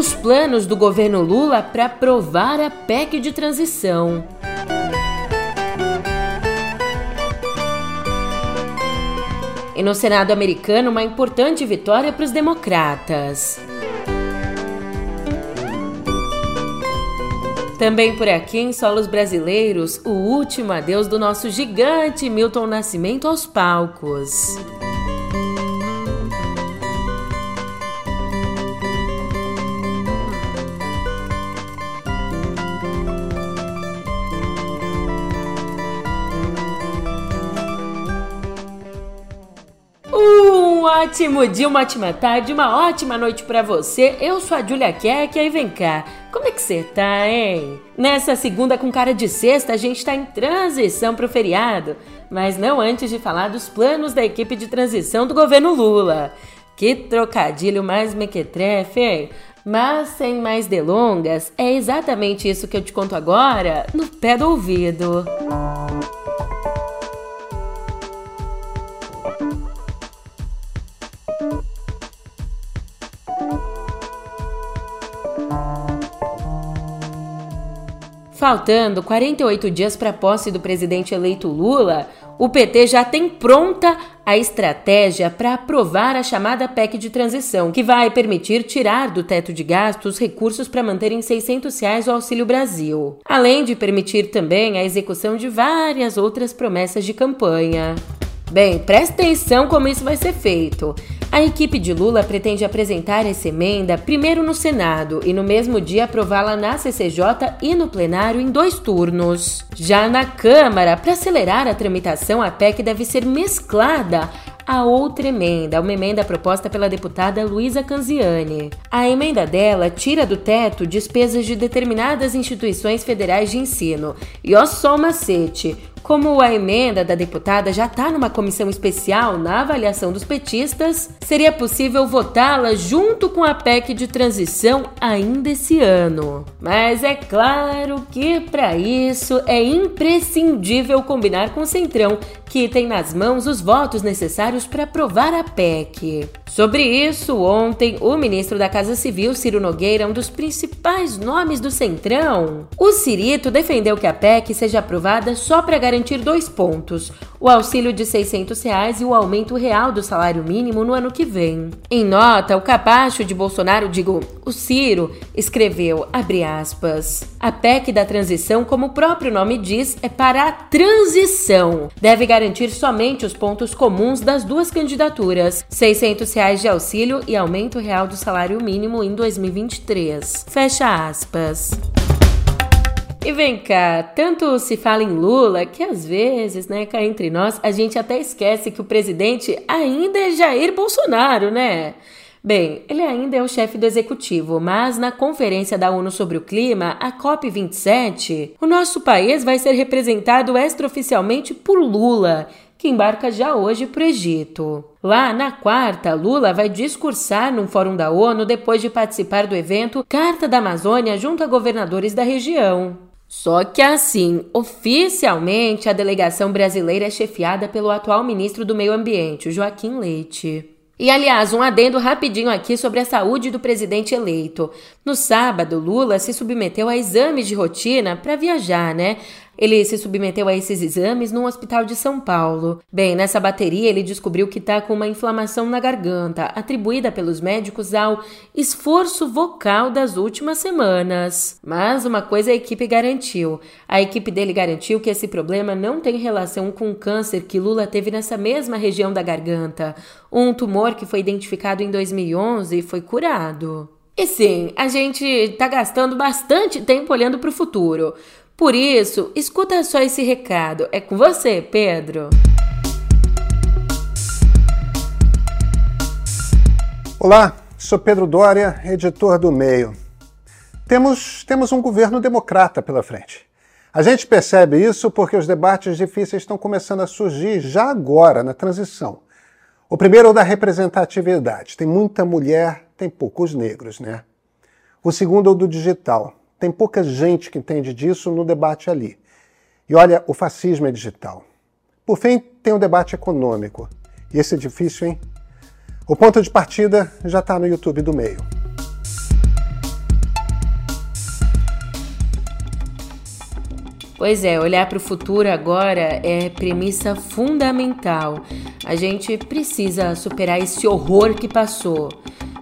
os planos do governo Lula para aprovar a PEC de transição. E no Senado americano, uma importante vitória para os democratas. Também por aqui, em solos brasileiros, o último adeus do nosso gigante Milton Nascimento aos palcos. Um ótimo dia, uma ótima tarde, uma ótima noite para você. Eu sou a Julia Keck e vem cá. Como é que você tá, hein? Nessa segunda com cara de sexta, a gente tá em transição pro feriado, mas não antes de falar dos planos da equipe de transição do governo Lula. Que trocadilho mais mequetrefe, hein? Mas sem mais delongas, é exatamente isso que eu te conto agora no pé do ouvido. Música Faltando 48 dias para a posse do presidente eleito Lula, o PT já tem pronta a estratégia para aprovar a chamada PEC de transição, que vai permitir tirar do teto de gastos recursos para manter em 600 reais o Auxílio Brasil, além de permitir também a execução de várias outras promessas de campanha. Bem, presta atenção como isso vai ser feito. A equipe de Lula pretende apresentar essa emenda primeiro no Senado e no mesmo dia aprová-la na CCJ e no plenário em dois turnos. Já na Câmara, para acelerar a tramitação, a PEC deve ser mesclada a outra emenda, uma emenda proposta pela deputada Luísa Canziani. A emenda dela tira do teto despesas de determinadas instituições federais de ensino. E ó só macete, como a emenda da deputada já está numa comissão especial na avaliação dos petistas, seria possível votá-la junto com a PEC de transição ainda esse ano. Mas é claro que para isso é imprescindível combinar com o Centrão, que tem nas mãos os votos necessários para aprovar a PEC. Sobre isso, ontem, o ministro da Casa Civil, Ciro Nogueira, um dos principais nomes do Centrão, o Cirito defendeu que a PEC seja aprovada só para garantir dois pontos: o auxílio de 600 reais e o aumento real do salário mínimo no ano que vem. Em nota, o capacho de Bolsonaro, digo, o Ciro, escreveu, abre aspas, a PEC da transição, como o próprio nome diz, é para a transição. Deve garantir somente os pontos comuns das duas candidaturas, 600 reais de auxílio e aumento real do salário mínimo em 2023. Fecha aspas. E vem cá, tanto se fala em Lula que às vezes, né, cá entre nós, a gente até esquece que o presidente ainda é Jair Bolsonaro, né? Bem, ele ainda é o chefe do executivo, mas na Conferência da ONU sobre o Clima, a COP27, o nosso país vai ser representado extraoficialmente por Lula, que embarca já hoje para o Egito. Lá, na quarta, Lula vai discursar num fórum da ONU depois de participar do evento Carta da Amazônia junto a governadores da região. Só que assim, oficialmente, a delegação brasileira é chefiada pelo atual ministro do Meio Ambiente, Joaquim Leite. E aliás, um adendo rapidinho aqui sobre a saúde do presidente eleito. No sábado, Lula se submeteu a exames de rotina para viajar, né? Ele se submeteu a esses exames num hospital de São Paulo. Bem, nessa bateria ele descobriu que está com uma inflamação na garganta, atribuída pelos médicos ao esforço vocal das últimas semanas. Mas uma coisa a equipe garantiu: a equipe dele garantiu que esse problema não tem relação com o câncer que Lula teve nessa mesma região da garganta, um tumor que foi identificado em 2011 e foi curado. E sim, a gente está gastando bastante tempo olhando para o futuro. Por isso, escuta só esse recado. É com você, Pedro. Olá, sou Pedro Dória, editor do Meio. Temos, temos um governo democrata pela frente. A gente percebe isso porque os debates difíceis estão começando a surgir já agora, na transição. O primeiro é o da representatividade. Tem muita mulher, tem poucos negros, né? O segundo é o do digital. Tem pouca gente que entende disso no debate ali. E olha, o fascismo é digital. Por fim, tem o um debate econômico. E esse é difícil, hein? O ponto de partida já está no YouTube do meio. Pois é, olhar para o futuro agora é premissa fundamental. A gente precisa superar esse horror que passou.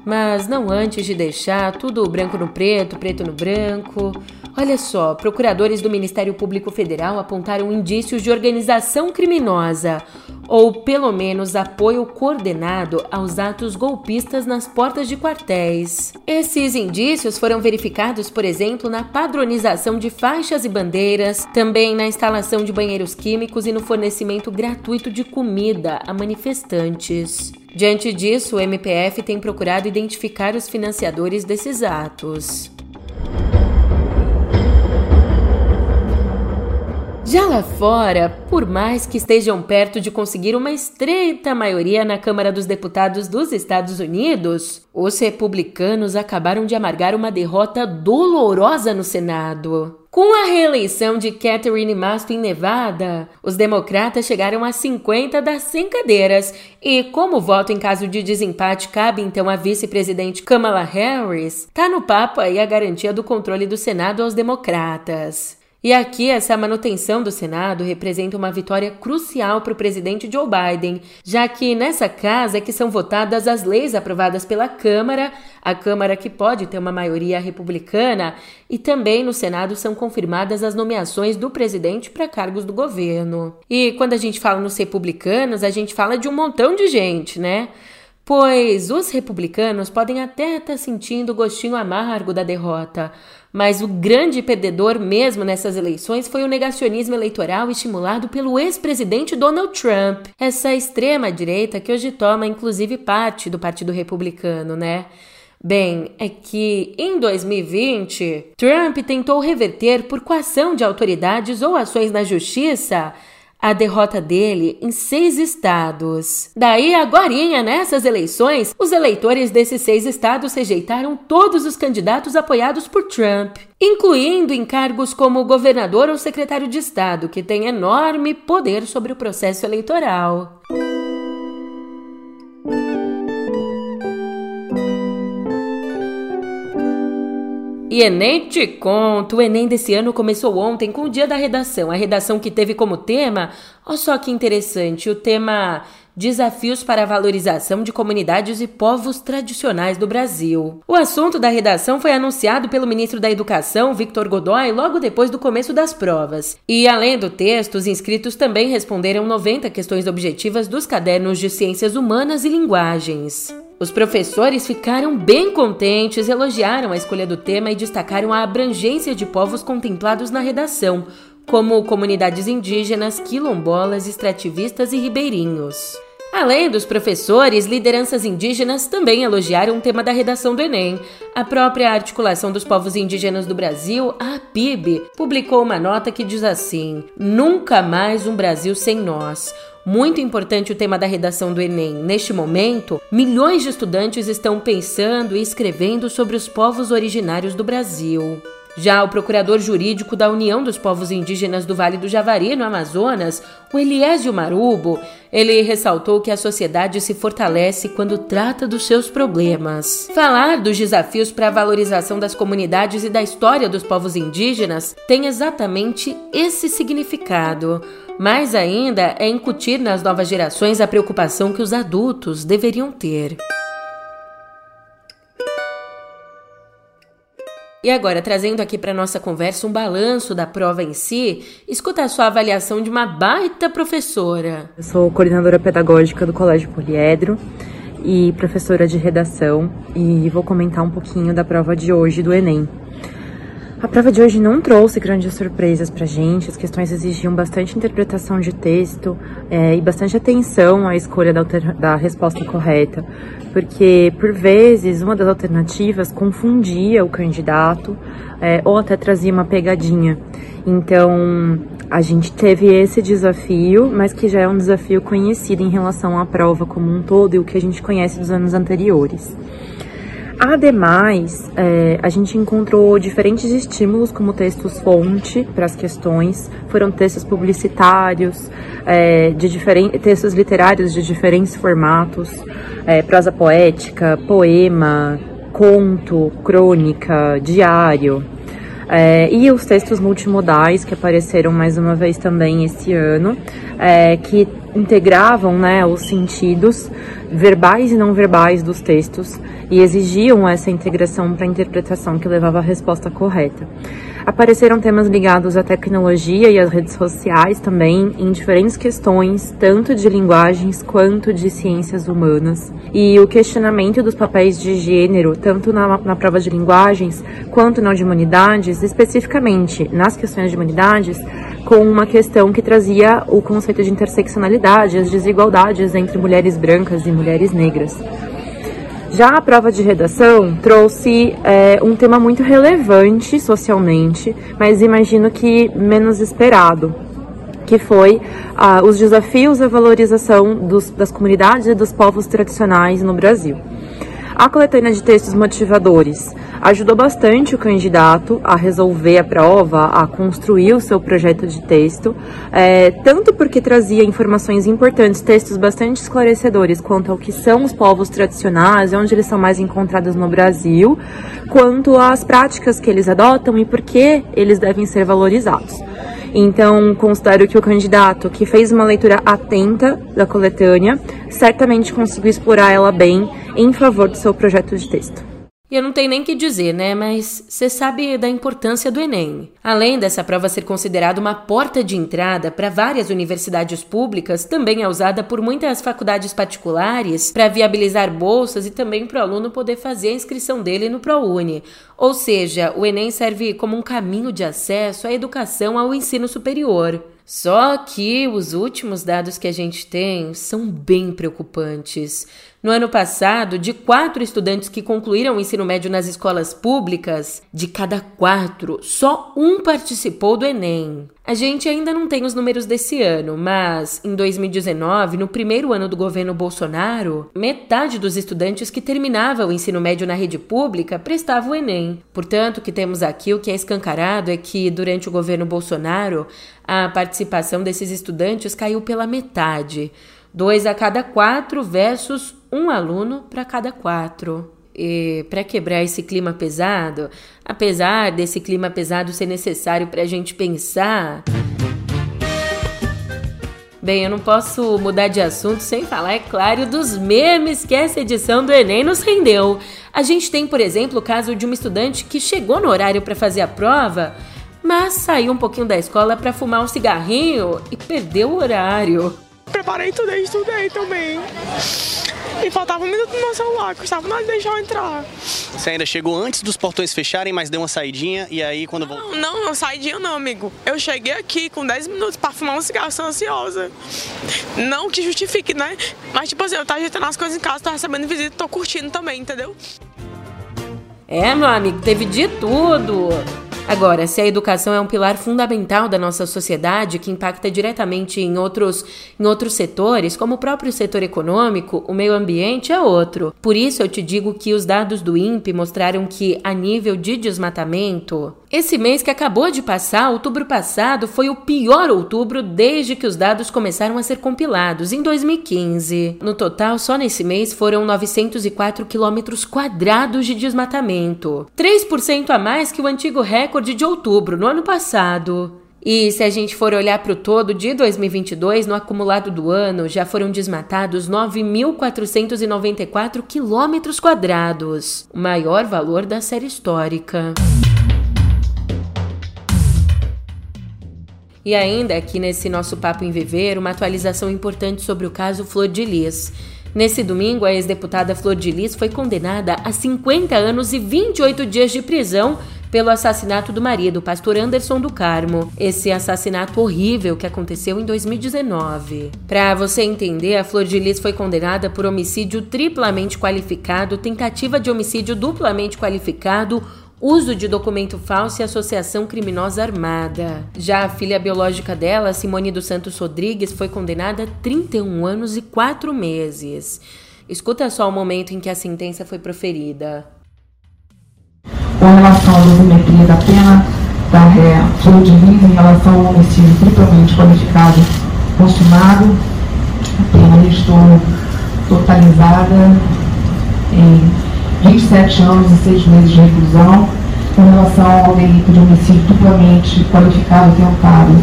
Mas não antes de deixar tudo branco no preto, preto no branco. Olha só, procuradores do Ministério Público Federal apontaram indícios de organização criminosa, ou pelo menos apoio coordenado aos atos golpistas nas portas de quartéis. Esses indícios foram verificados, por exemplo, na padronização de faixas e bandeiras, também na instalação de banheiros químicos e no fornecimento gratuito de comida a manifestantes. Diante disso, o MPF tem procurado identificar os financiadores desses atos. Já lá fora, por mais que estejam perto de conseguir uma estreita maioria na Câmara dos Deputados dos Estados Unidos, os republicanos acabaram de amargar uma derrota dolorosa no Senado. Com a reeleição de Catherine Masto em Nevada, os democratas chegaram a 50 das 100 cadeiras e, como o voto em caso de desempate cabe então à vice-presidente Kamala Harris, tá no papo aí a garantia do controle do Senado aos democratas. E aqui, essa manutenção do Senado representa uma vitória crucial para o presidente Joe Biden, já que nessa casa é que são votadas as leis aprovadas pela Câmara, a Câmara que pode ter uma maioria republicana, e também no Senado são confirmadas as nomeações do presidente para cargos do governo. E quando a gente fala nos republicanos, a gente fala de um montão de gente, né? Pois os republicanos podem até estar sentindo o gostinho amargo da derrota, mas o grande perdedor mesmo nessas eleições foi o negacionismo eleitoral estimulado pelo ex-presidente Donald Trump, essa extrema direita que hoje toma inclusive parte do Partido Republicano, né? Bem, é que em 2020, Trump tentou reverter por coação de autoridades ou ações na justiça a derrota dele em seis estados. Daí, agora, nessas eleições, os eleitores desses seis estados rejeitaram todos os candidatos apoiados por Trump, incluindo em cargos como governador ou secretário de Estado, que tem enorme poder sobre o processo eleitoral. E Enem te conto, o Enem desse ano começou ontem com o dia da redação. A redação que teve como tema, olha só que interessante, o tema Desafios para a valorização de comunidades e povos tradicionais do Brasil. O assunto da redação foi anunciado pelo ministro da Educação, Victor Godoy, logo depois do começo das provas. E além do texto, os inscritos também responderam 90 questões objetivas dos cadernos de Ciências Humanas e Linguagens. Os professores ficaram bem contentes, elogiaram a escolha do tema e destacaram a abrangência de povos contemplados na redação, como comunidades indígenas, quilombolas, extrativistas e ribeirinhos. Além dos professores, lideranças indígenas também elogiaram o tema da redação do Enem. A própria Articulação dos Povos Indígenas do Brasil, a APIB, publicou uma nota que diz assim: Nunca mais um Brasil sem nós. Muito importante o tema da redação do Enem. Neste momento, milhões de estudantes estão pensando e escrevendo sobre os povos originários do Brasil. Já o procurador jurídico da União dos Povos Indígenas do Vale do Javari, no Amazonas, o Eliésio Marubo, ele ressaltou que a sociedade se fortalece quando trata dos seus problemas. Falar dos desafios para a valorização das comunidades e da história dos povos indígenas tem exatamente esse significado. Mais ainda é incutir nas novas gerações a preocupação que os adultos deveriam ter. E agora, trazendo aqui para nossa conversa um balanço da prova em si, escuta a sua avaliação de uma baita professora. Eu sou coordenadora pedagógica do Colégio Poliedro e professora de redação e vou comentar um pouquinho da prova de hoje do Enem. A prova de hoje não trouxe grandes surpresas para gente, as questões exigiam bastante interpretação de texto é, e bastante atenção à escolha da, da resposta correta, porque por vezes uma das alternativas confundia o candidato é, ou até trazia uma pegadinha. Então a gente teve esse desafio, mas que já é um desafio conhecido em relação à prova como um todo e o que a gente conhece dos anos anteriores. Ademais, é, a gente encontrou diferentes estímulos como textos-fonte para as questões, foram textos publicitários, é, de diferentes textos literários de diferentes formatos, é, prosa poética, poema, conto, crônica, diário. É, e os textos multimodais que apareceram mais uma vez também esse ano, é, que integravam né, os sentidos verbais e não verbais dos textos e exigiam essa integração para a interpretação que levava à resposta correta. Apareceram temas ligados à tecnologia e às redes sociais também, em diferentes questões, tanto de linguagens quanto de ciências humanas. E o questionamento dos papéis de gênero, tanto na, na prova de linguagens quanto na de humanidades, especificamente nas questões de humanidades, com uma questão que trazia o conceito de interseccionalidade, as desigualdades entre mulheres brancas e mulheres negras. Já a prova de redação trouxe é, um tema muito relevante socialmente, mas imagino que menos esperado, que foi ah, os desafios e valorização dos, das comunidades e dos povos tradicionais no Brasil. A coletânea de textos motivadores ajudou bastante o candidato a resolver a prova, a construir o seu projeto de texto, é, tanto porque trazia informações importantes, textos bastante esclarecedores quanto ao que são os povos tradicionais, onde eles são mais encontrados no Brasil, quanto às práticas que eles adotam e por que eles devem ser valorizados. Então, considero que o candidato que fez uma leitura atenta da coletânea certamente conseguiu explorar ela bem em favor do seu projeto de texto. E eu não tenho nem que dizer, né? Mas você sabe da importância do Enem. Além dessa prova ser considerada uma porta de entrada para várias universidades públicas, também é usada por muitas faculdades particulares para viabilizar bolsas e também para o aluno poder fazer a inscrição dele no ProUni. Ou seja, o Enem serve como um caminho de acesso à educação ao ensino superior. Só que os últimos dados que a gente tem são bem preocupantes. No ano passado, de quatro estudantes que concluíram o ensino médio nas escolas públicas, de cada quatro, só um participou do Enem. A gente ainda não tem os números desse ano, mas em 2019, no primeiro ano do governo Bolsonaro, metade dos estudantes que terminavam o ensino médio na rede pública prestavam o Enem. Portanto, o que temos aqui, o que é escancarado, é que durante o governo Bolsonaro, a participação desses estudantes caiu pela metade. Dois a cada quatro versus um aluno para cada quatro para quebrar esse clima pesado, apesar desse clima pesado ser necessário para a gente pensar. Bem, eu não posso mudar de assunto sem falar, é claro, dos memes que essa edição do Enem nos rendeu. A gente tem, por exemplo, o caso de uma estudante que chegou no horário para fazer a prova, mas saiu um pouquinho da escola para fumar um cigarrinho e perdeu o horário. Preparei tudo, estudei também. E faltava um minuto no meu celular, custava nada deixar eu entrar. Você ainda chegou antes dos portões fecharem, mas deu uma saidinha e aí quando voltou? Não, não, saidinha não, amigo. Eu cheguei aqui com 10 minutos pra fumar um cigarro, sou ansiosa. Não que justifique, né? Mas tipo assim, eu tô ajeitando as coisas em casa, tô recebendo visita, tô curtindo também, entendeu? É, meu amigo, teve de tudo. Agora, se a educação é um pilar fundamental da nossa sociedade que impacta diretamente em outros, em outros setores, como o próprio setor econômico, o meio ambiente é outro. Por isso eu te digo que os dados do INPE mostraram que, a nível de desmatamento, esse mês que acabou de passar, outubro passado, foi o pior outubro desde que os dados começaram a ser compilados, em 2015. No total, só nesse mês foram 904 quilômetros quadrados de desmatamento, 3% a mais que o antigo recorde de outubro no ano passado. E se a gente for olhar para o todo de 2022, no acumulado do ano, já foram desmatados 9.494 quilômetros quadrados, o maior valor da série histórica. E ainda aqui nesse nosso Papo em Viver, uma atualização importante sobre o caso Flor de Lis. Nesse domingo, a ex-deputada Flor de Lis foi condenada a 50 anos e 28 dias de prisão pelo assassinato do marido, pastor Anderson do Carmo. Esse assassinato horrível que aconteceu em 2019. Para você entender, a Flor de Lis foi condenada por homicídio triplamente qualificado, tentativa de homicídio duplamente qualificado, uso de documento falso e associação criminosa armada. Já a filha biológica dela, Simone dos Santos Rodrigues, foi condenada a 31 anos e 4 meses. Escuta só o momento em que a sentença foi proferida. Com relação à dosimetria da pena da ré Flor de em relação ao homicídio triplamente qualificado consumado, a pena restou totalizada 27 anos e 6 meses de reclusão, Com relação ao delito de homicídio duplamente qualificado tentado,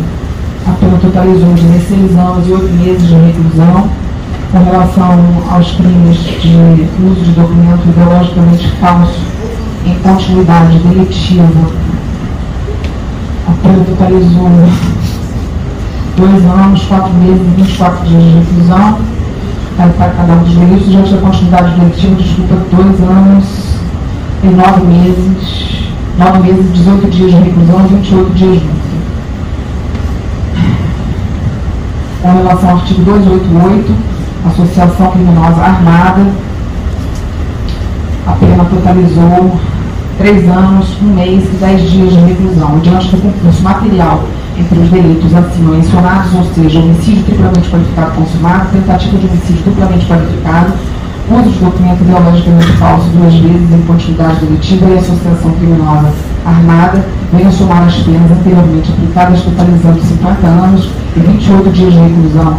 a pena totalizou 16 anos e 8 meses de reclusão. Com relação aos crimes de uso de documento ideologicamente falso em continuidade delitiva, a pena totalizou 2 anos, 4 meses e 24 dias de reclusão para cada um dos delitos. Diante da continuidade delitiva, desculpa, 2 anos e 9 meses, 9 meses e 18 dias de reclusão e 28 dias de. Com relação ao artigo 288, associação criminosa armada, a pena totalizou 3 anos, 1 mês e 10 dias de reclusão. Diante do concurso material entre os delitos acima mencionados, ou seja, homicídio triplamente qualificado consumado, tentativa de homicídio duplamente qualificado, uso de documento ideologicamente falso duas vezes em continuidade delitiva e associação criminosa armada, venham somar as penas anteriormente aplicadas, totalizando 50 anos e 28 dias de reclusão,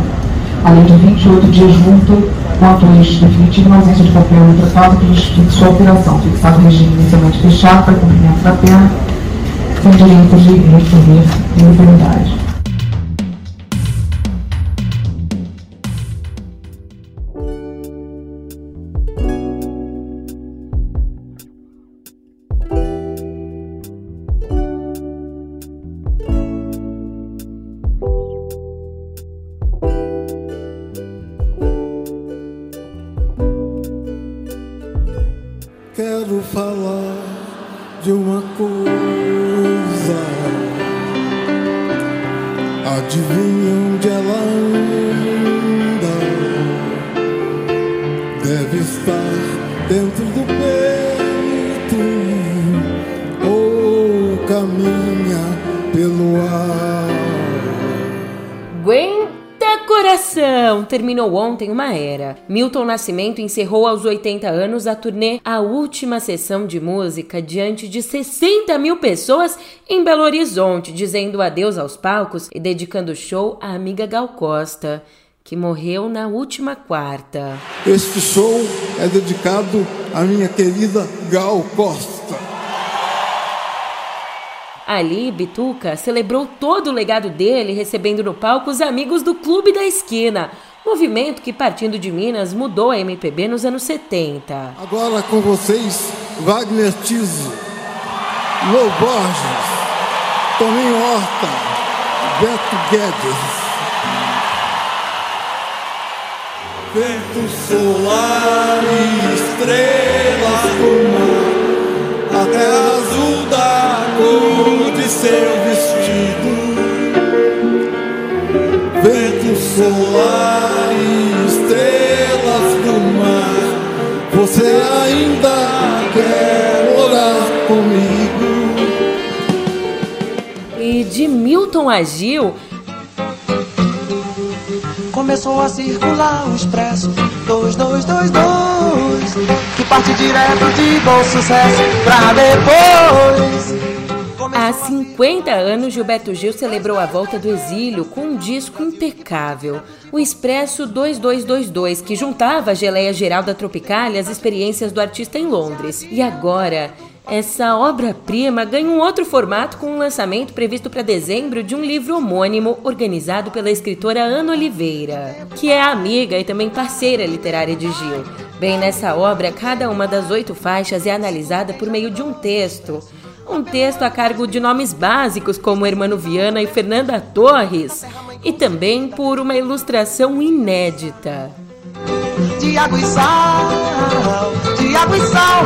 além de 28 dias multa, quanto este definitivo na ausência de qualquer outra causa que justifique sua operação, fixado o regime inicialmente fechado para cumprimento da pena, sem direito de recorrer em liberdade. quero Terminou ontem uma era. Milton Nascimento encerrou aos 80 anos a turnê A Última Sessão de Música diante de 60 mil pessoas em Belo Horizonte, dizendo adeus aos palcos e dedicando o show à amiga Gal Costa que morreu na última quarta. Este show é dedicado à minha querida Gal Costa. Ali, Bituca celebrou todo o legado dele, recebendo no palco os amigos do Clube da Esquina, movimento que, partindo de Minas, mudou a MPB nos anos 70. Agora com vocês, Wagner Tiso, Lô Borges, Toninho Horta, Beto Guedes. Vento solar e estrelas do mar, a terra azul da cor de seu vestido. Vento solar quer orar comigo? E de Milton Agil, Começou a circular o expresso. 2222 Que parte direto de bom sucesso pra depois. Há 50 anos, Gilberto Gil celebrou a volta do exílio com um disco impecável, o Expresso 2222, que juntava a geleia geral da Tropicália às experiências do artista em Londres. E agora, essa obra-prima ganha um outro formato com um lançamento previsto para dezembro de um livro homônimo organizado pela escritora Ana Oliveira, que é amiga e também parceira literária de Gil. Bem, nessa obra, cada uma das oito faixas é analisada por meio de um texto. Um texto a cargo de nomes básicos como Hermano Viana e Fernanda Torres, e também por uma ilustração inédita. De água e sal, de água e sal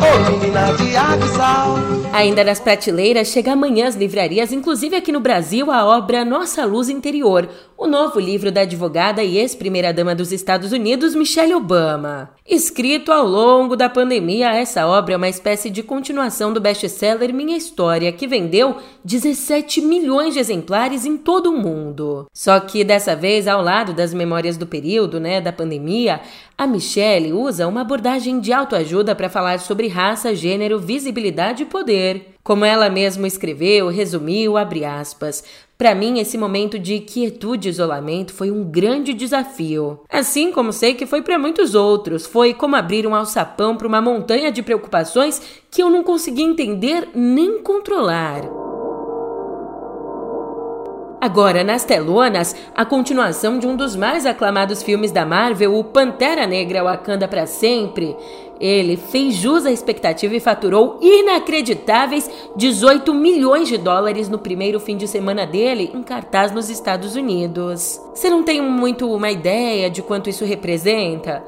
Ô menina de água e sal Ainda nas prateleiras, chega amanhã às livrarias, inclusive aqui no Brasil, a obra Nossa Luz Interior, o novo livro da advogada e ex-primeira-dama dos Estados Unidos, Michelle Obama. Escrito ao longo da pandemia, essa obra é uma espécie de continuação do best-seller Minha História, que vendeu 17 milhões de exemplares em todo o mundo. Só que dessa vez, ao lado das memórias do período, né, da pandemia, a Michelle usa uma abordagem de autoajuda para falar sobre raça, gênero, visibilidade e poder. Como ela mesma escreveu, resumiu, abre aspas, Para mim, esse momento de quietude e isolamento foi um grande desafio. Assim como sei que foi para muitos outros, foi como abrir um alçapão para uma montanha de preocupações que eu não conseguia entender nem controlar. Agora, nas telonas, a continuação de um dos mais aclamados filmes da Marvel, o Pantera Negra Wakanda para Sempre. Ele fez jus à expectativa e faturou inacreditáveis 18 milhões de dólares no primeiro fim de semana dele em cartaz nos Estados Unidos. Você não tem muito uma ideia de quanto isso representa?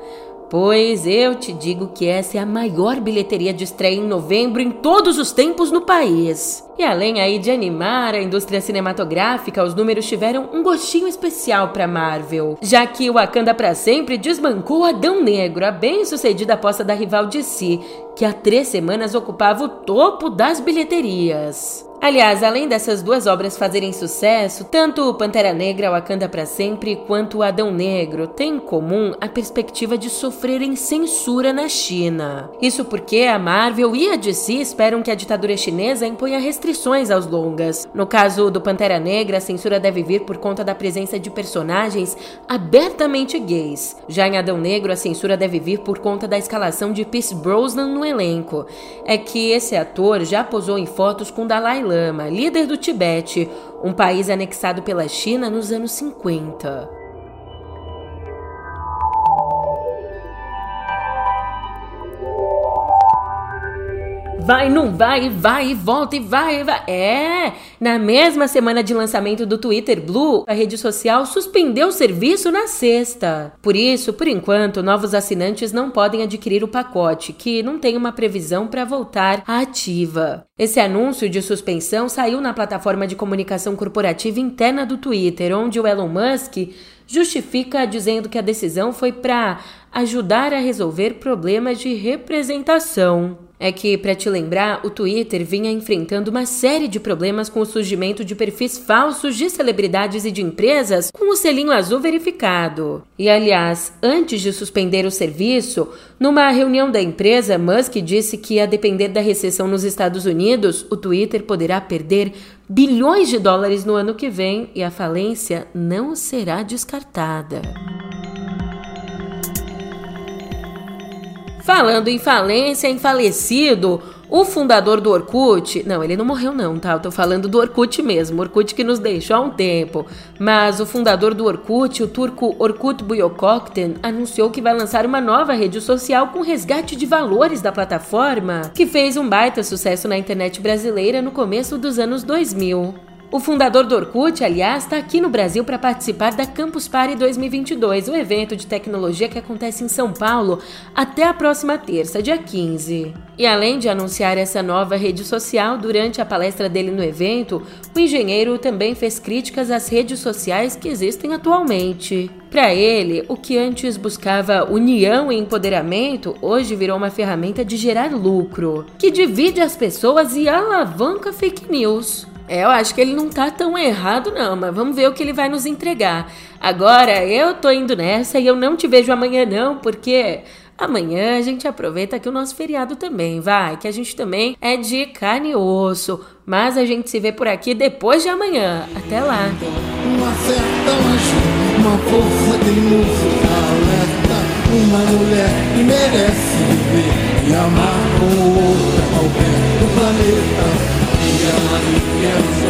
Pois eu te digo que essa é a maior bilheteria de estreia em novembro em todos os tempos no país. E além aí de animar a indústria cinematográfica, os números tiveram um gostinho especial para Marvel, já que o Wakanda para sempre desbancou Adão Negro, a bem-sucedida aposta da rival DC, que há três semanas ocupava o topo das bilheterias. Aliás, além dessas duas obras fazerem sucesso, tanto Pantera Negra, Wakanda para Sempre, quanto Adão Negro têm em comum a perspectiva de sofrerem censura na China. Isso porque a Marvel e a DC esperam que a ditadura chinesa imponha restrições aos longas. No caso do Pantera Negra, a censura deve vir por conta da presença de personagens abertamente gays. Já em Adão Negro, a censura deve vir por conta da escalação de Pierce Brosnan no elenco. É que esse ator já posou em fotos com Dalai Lama, líder do Tibete, um país anexado pela China nos anos 50. Vai, não vai, vai e volta e vai e vai. É! Na mesma semana de lançamento do Twitter Blue, a rede social suspendeu o serviço na sexta. Por isso, por enquanto, novos assinantes não podem adquirir o pacote, que não tem uma previsão para voltar à ativa. Esse anúncio de suspensão saiu na plataforma de comunicação corporativa interna do Twitter, onde o Elon Musk justifica dizendo que a decisão foi para ajudar a resolver problemas de representação é que, para te lembrar, o Twitter vinha enfrentando uma série de problemas com o surgimento de perfis falsos de celebridades e de empresas com o selinho azul verificado. E, aliás, antes de suspender o serviço, numa reunião da empresa, Musk disse que, a depender da recessão nos Estados Unidos, o Twitter poderá perder bilhões de dólares no ano que vem e a falência não será descartada. Falando em falência, em falecido, o fundador do Orkut, não, ele não morreu não, tá? Eu tô falando do Orkut mesmo, Orkut que nos deixou há um tempo. Mas o fundador do Orkut, o turco Orkut Buyokokten, anunciou que vai lançar uma nova rede social com resgate de valores da plataforma, que fez um baita sucesso na internet brasileira no começo dos anos 2000. O fundador do Orkut, aliás, está aqui no Brasil para participar da Campus Party 2022, o um evento de tecnologia que acontece em São Paulo até a próxima terça, dia 15. E além de anunciar essa nova rede social, durante a palestra dele no evento, o engenheiro também fez críticas às redes sociais que existem atualmente. Para ele, o que antes buscava união e empoderamento, hoje virou uma ferramenta de gerar lucro, que divide as pessoas e alavanca fake news. É, eu acho que ele não tá tão errado, não, mas vamos ver o que ele vai nos entregar. Agora, eu tô indo nessa e eu não te vejo amanhã, não, porque amanhã a gente aproveita que o nosso feriado também, vai, que a gente também é de carne e osso. Mas a gente se vê por aqui depois de amanhã. Até lá. Uma certa uma força de música alerta, uma mulher que merece viver e amar com outra qualquer do planeta. É